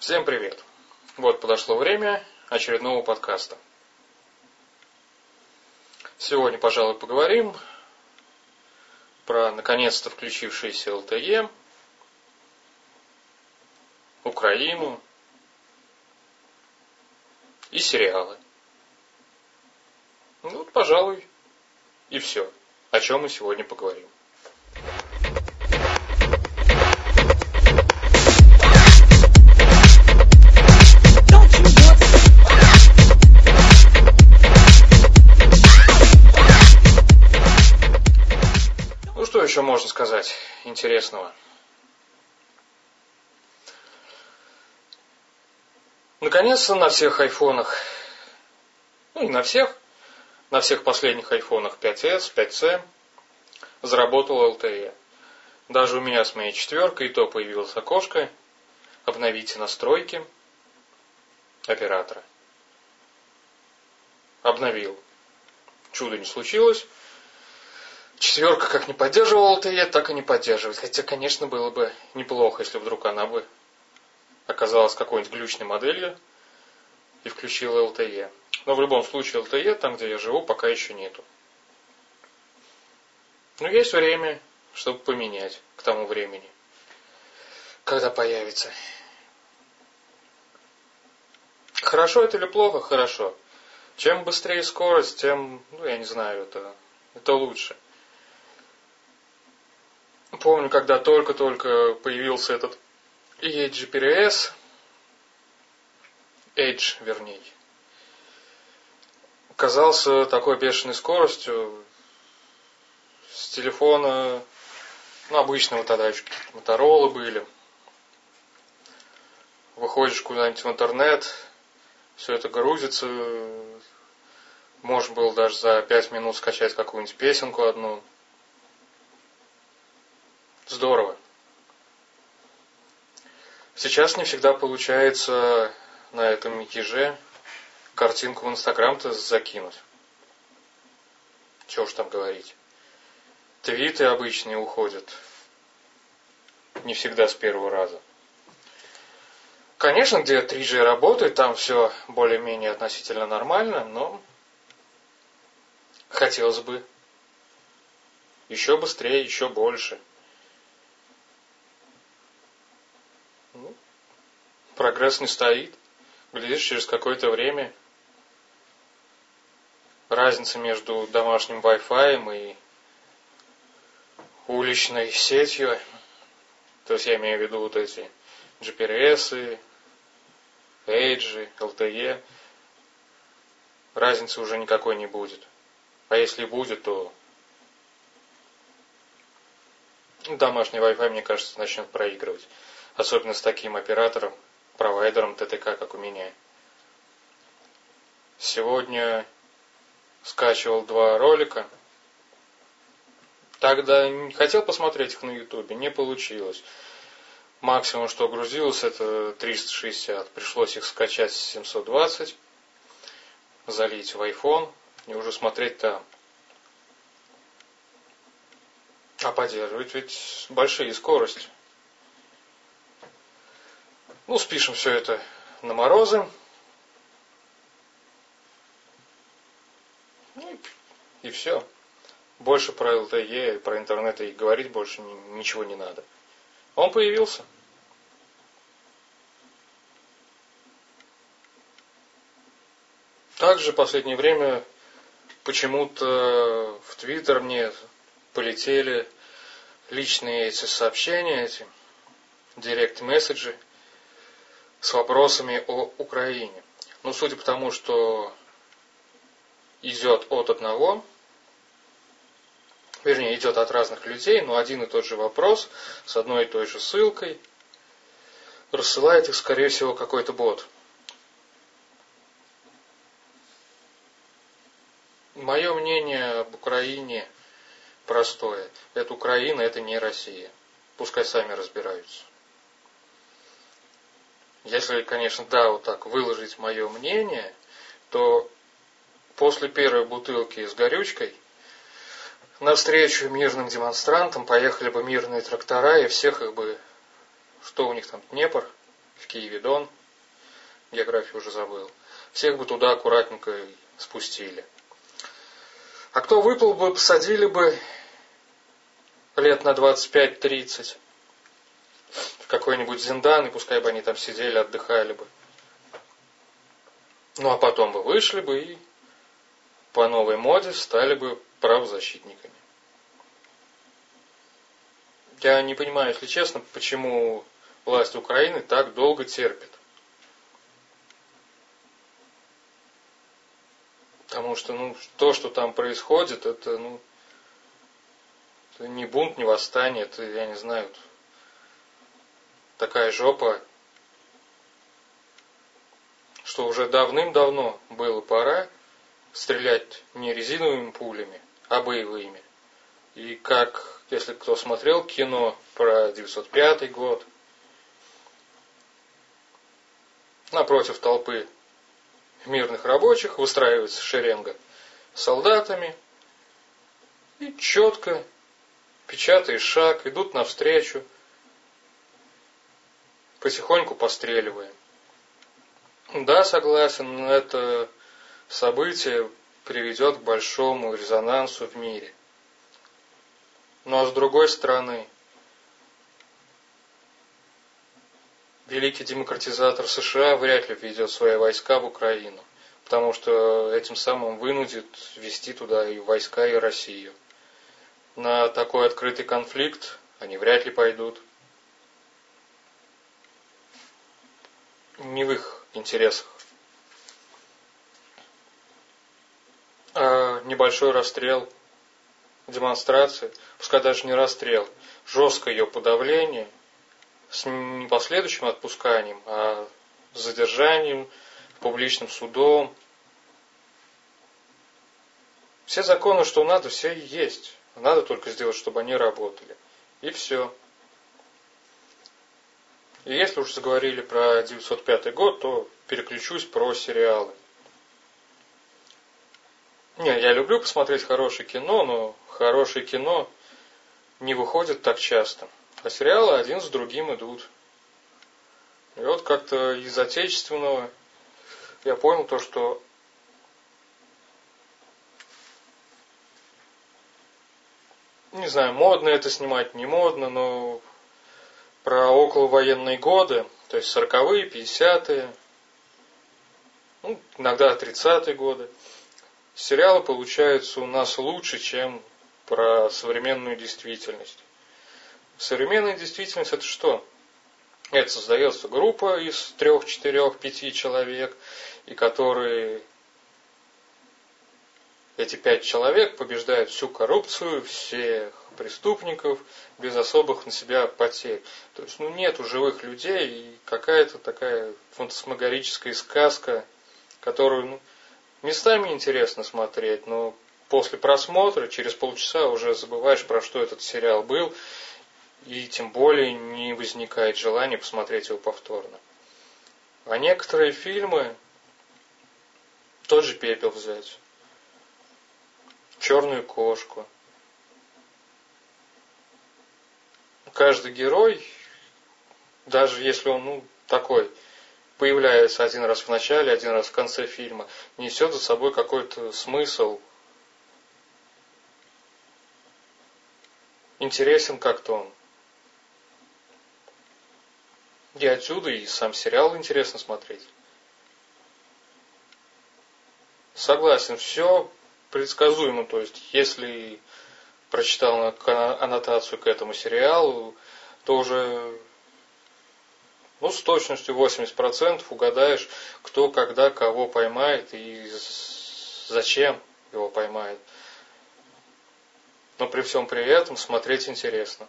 Всем привет! Вот подошло время очередного подкаста. Сегодня, пожалуй, поговорим про наконец-то включившиеся ЛТЕ, Украину и сериалы. Ну, вот, пожалуй, и все, о чем мы сегодня поговорим. Сказать интересного? Наконец-то на всех айфонах, ну не на всех, на всех последних айфонах 5s, 5c заработал LTE. Даже у меня с моей четверкой и то появилось окошко «Обновите настройки оператора». Обновил. Чудо не случилось. Четверка как не поддерживала LTE, так и не поддерживает. Хотя, конечно, было бы неплохо, если вдруг она бы оказалась какой-нибудь глючной моделью и включила LTE. Но в любом случае LTE, там, где я живу, пока еще нету. Но есть время, чтобы поменять к тому времени, когда появится. Хорошо это или плохо? Хорошо. Чем быстрее скорость, тем, ну, я не знаю, это, это лучше. Помню, когда только-только появился этот EGPRS, Edge, вернее, казался такой бешеной скоростью с телефона, ну, обычного тогда еще какие-то моторолы были. Выходишь куда-нибудь в интернет, все это грузится, можно было даже за пять минут скачать какую-нибудь песенку одну. Здорово. Сейчас не всегда получается на этом еже картинку в Инстаграм-то закинуть. Чего ж там говорить. Твиты обычные уходят. Не всегда с первого раза. Конечно, где 3G работает, там все более-менее относительно нормально, но хотелось бы еще быстрее, еще больше. Прогресс не стоит. Глядишь, через какое-то время разница между домашним Wi-Fi и уличной сетью, то есть я имею в виду вот эти GPRS, Edge, LTE, разницы уже никакой не будет. А если будет, то домашний Wi-Fi, мне кажется, начнет проигрывать. Особенно с таким оператором, провайдером ТТК, как у меня. Сегодня скачивал два ролика. Тогда хотел посмотреть их на ютубе, не получилось. Максимум, что грузилось, это 360. Пришлось их скачать 720, залить в iPhone и уже смотреть там. А поддерживать ведь большие скорости. Ну, спишем все это на морозы. Ну, и все. Больше про LTE, про интернет и говорить больше ничего не надо. Он появился. Также в последнее время почему-то в Твиттер мне полетели личные эти сообщения, эти директ-месседжи с вопросами о Украине. Ну, судя по тому, что идет от одного, вернее, идет от разных людей, но один и тот же вопрос с одной и той же ссылкой, рассылает их, скорее всего, какой-то бот. Мое мнение об Украине простое. Это Украина, это не Россия. Пускай сами разбираются. Если, конечно, да, вот так выложить мое мнение, то после первой бутылки с горючкой навстречу мирным демонстрантам поехали бы мирные трактора, и всех их бы, что у них там, Днепр, в Киеве Дон, географию уже забыл. Всех бы туда аккуратненько спустили. А кто выплыл бы, посадили бы лет на 25-30 в какой-нибудь Зиндан, и пускай бы они там сидели, отдыхали бы. Ну а потом бы вышли бы и по новой моде стали бы правозащитниками. Я не понимаю, если честно, почему власть Украины так долго терпит. Потому что ну, то, что там происходит, это, ну, это не бунт, не восстание, это, я не знаю, такая жопа, что уже давным-давно было пора стрелять не резиновыми пулями, а боевыми. И как, если кто смотрел кино про 905 год, напротив толпы мирных рабочих выстраивается шеренга солдатами и четко, печатая шаг, идут навстречу, потихоньку постреливая. Да, согласен, это событие приведет к большому резонансу в мире. Но с другой стороны, великий демократизатор США вряд ли введет свои войска в Украину, потому что этим самым вынудит ввести туда и войска, и Россию. На такой открытый конфликт они вряд ли пойдут. Не в их интересах. А небольшой расстрел, демонстрации, пускай даже не расстрел, жесткое ее подавление с не последующим отпусканием, а задержанием, публичным судом. Все законы, что надо, все есть. Надо только сделать, чтобы они работали. И все. И если уж заговорили про 905 год, то переключусь про сериалы. Не, я люблю посмотреть хорошее кино, но хорошее кино не выходит так часто. А сериалы один за другим идут. И вот как-то из отечественного я понял то, что не знаю, модно это снимать, не модно, но про околовоенные годы, то есть сороковые, пятидесятые, ну, иногда тридцатые годы, сериалы получаются у нас лучше, чем про современную действительность. Современная действительность это что? Это создается группа из трех, четырех, пяти человек, и которые эти пять человек побеждают всю коррупцию, всех преступников без особых на себя потерь. То есть, ну, нету живых людей и какая-то такая фантасмагорическая сказка, которую, ну, местами интересно смотреть, но после просмотра, через полчаса уже забываешь, про что этот сериал был, и тем более не возникает желания посмотреть его повторно. А некоторые фильмы, тот же пепел взять, черную кошку. Каждый герой, даже если он ну, такой, появляется один раз в начале, один раз в конце фильма, несет за собой какой-то смысл. Интересен как-то он. И отсюда и сам сериал интересно смотреть. Согласен, все предсказуемо. То есть, если прочитал аннотацию к этому сериалу, то уже ну, с точностью 80% угадаешь, кто, когда, кого поймает и зачем его поймает. Но при всем при этом смотреть интересно.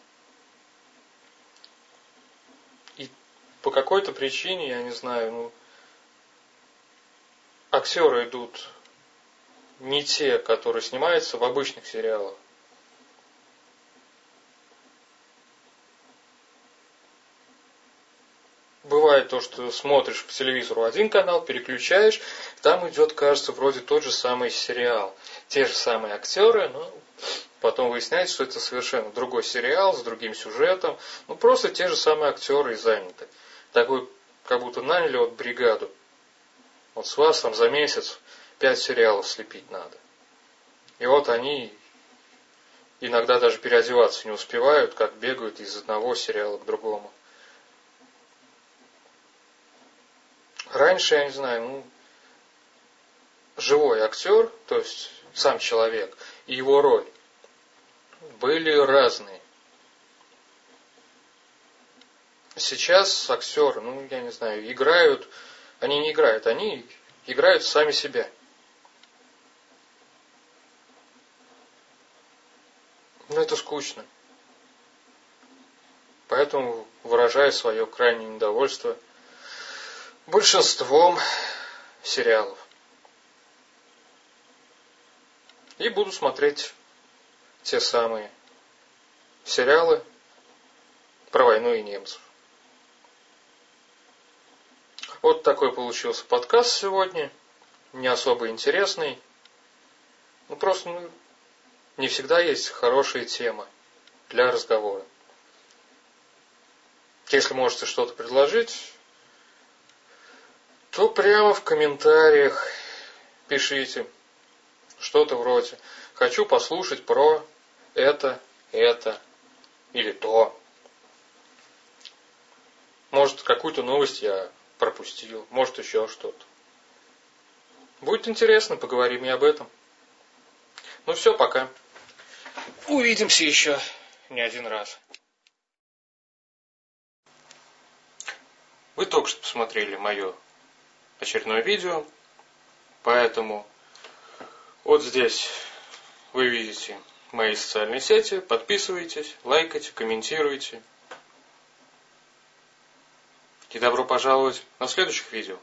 И по какой-то причине, я не знаю, ну, актеры идут не те, которые снимаются в обычных сериалах. Бывает то, что смотришь по телевизору один канал, переключаешь, там идет, кажется, вроде тот же самый сериал. Те же самые актеры, но потом выясняется, что это совершенно другой сериал с другим сюжетом. Ну, просто те же самые актеры и заняты. Такой как будто наняли вот бригаду. Вот с вас там за месяц пять сериалов слепить надо. И вот они иногда даже переодеваться не успевают, как бегают из одного сериала к другому. Раньше, я не знаю, ну, живой актер, то есть сам человек, и его роль были разные. Сейчас актеры, ну, я не знаю, играют, они не играют, они играют сами себя. Но это скучно. Поэтому выражаю свое крайнее недовольство большинством сериалов. И буду смотреть те самые сериалы про войну и немцев. Вот такой получился подкаст сегодня. Не особо интересный. Ну просто ну, не всегда есть хорошие темы для разговора. Если можете что-то предложить, то прямо в комментариях пишите что-то вроде «Хочу послушать про это, это или то». Может, какую-то новость я пропустил, может, еще что-то. Будет интересно, поговорим и об этом. Ну все, пока. Увидимся еще не один раз. Вы только что посмотрели мое очередное видео, поэтому вот здесь вы видите мои социальные сети, подписывайтесь, лайкайте, комментируйте. И добро пожаловать на следующих видео.